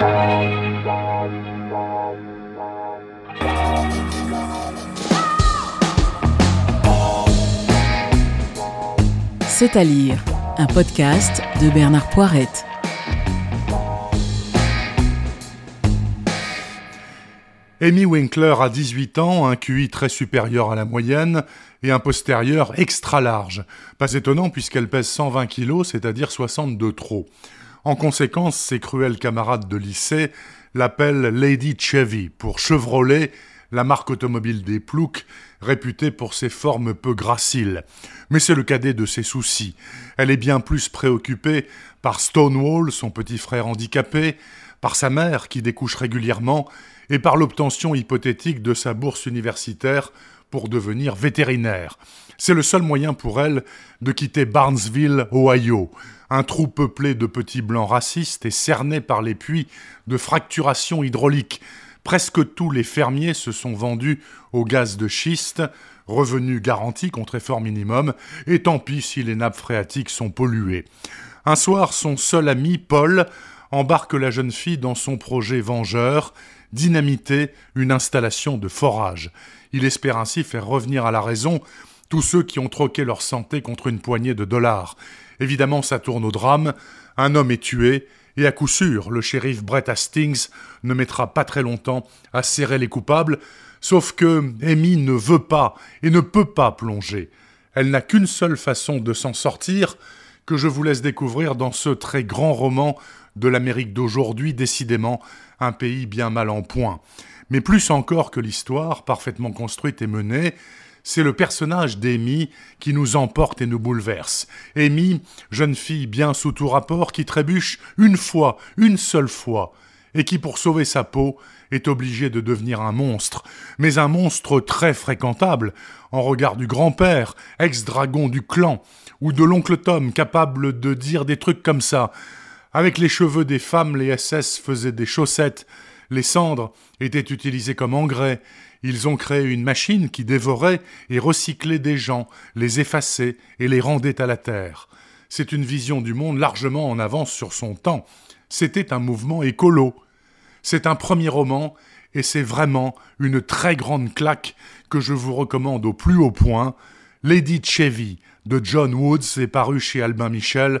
C'est à lire, un podcast de Bernard Poirette. Amy Winkler a 18 ans, un QI très supérieur à la moyenne et un postérieur extra large. Pas étonnant puisqu'elle pèse 120 kilos, c'est-à-dire 62 trop. En conséquence, ses cruels camarades de lycée l'appellent Lady Chevy pour Chevrolet la marque automobile des Ploucs, réputée pour ses formes peu graciles. Mais c'est le cadet de ses soucis. Elle est bien plus préoccupée par Stonewall, son petit frère handicapé, par sa mère qui découche régulièrement, et par l'obtention hypothétique de sa bourse universitaire pour devenir vétérinaire. C'est le seul moyen pour elle de quitter Barnesville, Ohio, un trou peuplé de petits blancs racistes et cerné par les puits de fracturation hydraulique Presque tous les fermiers se sont vendus au gaz de schiste, revenu garanti contre effort minimum, et tant pis si les nappes phréatiques sont polluées. Un soir, son seul ami, Paul, embarque la jeune fille dans son projet vengeur, dynamiter une installation de forage. Il espère ainsi faire revenir à la raison tous ceux qui ont troqué leur santé contre une poignée de dollars. Évidemment, ça tourne au drame, un homme est tué, et à coup sûr, le shérif Brett Hastings ne mettra pas très longtemps à serrer les coupables, sauf que Amy ne veut pas et ne peut pas plonger. Elle n'a qu'une seule façon de s'en sortir, que je vous laisse découvrir dans ce très grand roman de l'Amérique d'aujourd'hui, décidément un pays bien mal en point. Mais plus encore que l'histoire, parfaitement construite et menée, c'est le personnage d'Amy qui nous emporte et nous bouleverse. Amy, jeune fille bien sous tout rapport, qui trébuche une fois, une seule fois, et qui, pour sauver sa peau, est obligée de devenir un monstre, mais un monstre très fréquentable, en regard du grand-père, ex-dragon du clan, ou de l'oncle Tom, capable de dire des trucs comme ça. Avec les cheveux des femmes, les SS faisaient des chaussettes, les cendres étaient utilisées comme engrais, ils ont créé une machine qui dévorait et recyclait des gens, les effaçait et les rendait à la terre. C'est une vision du monde largement en avance sur son temps. C'était un mouvement écolo. C'est un premier roman et c'est vraiment une très grande claque que je vous recommande au plus haut point. Lady Chevy de John Woods est paru chez Albin Michel